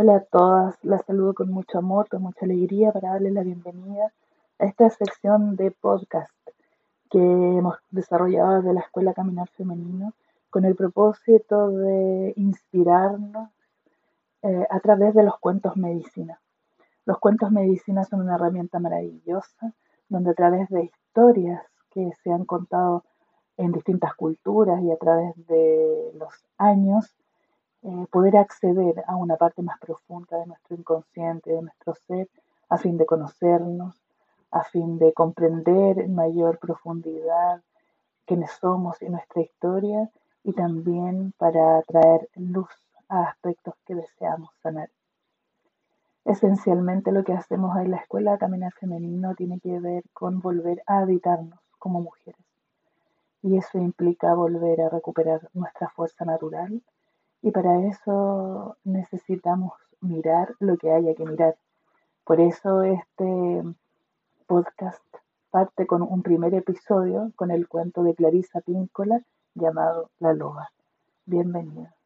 Hola a todas, las saludo con mucho amor, con mucha alegría para darles la bienvenida a esta sección de podcast que hemos desarrollado desde la Escuela Caminar Femenino con el propósito de inspirarnos eh, a través de los cuentos medicina. Los cuentos medicina son una herramienta maravillosa donde a través de historias que se han contado en distintas culturas y a través de los años, eh, poder acceder a una parte más profunda de nuestro inconsciente, de nuestro ser, a fin de conocernos, a fin de comprender en mayor profundidad quiénes somos y nuestra historia, y también para traer luz a aspectos que deseamos sanar. Esencialmente lo que hacemos en la escuela Caminar Femenino tiene que ver con volver a habitarnos como mujeres. Y eso implica volver a recuperar nuestra fuerza natural, y para eso necesitamos mirar lo que haya que mirar. Por eso este podcast parte con un primer episodio con el cuento de Clarisa Píncola llamado La Loba. Bienvenida.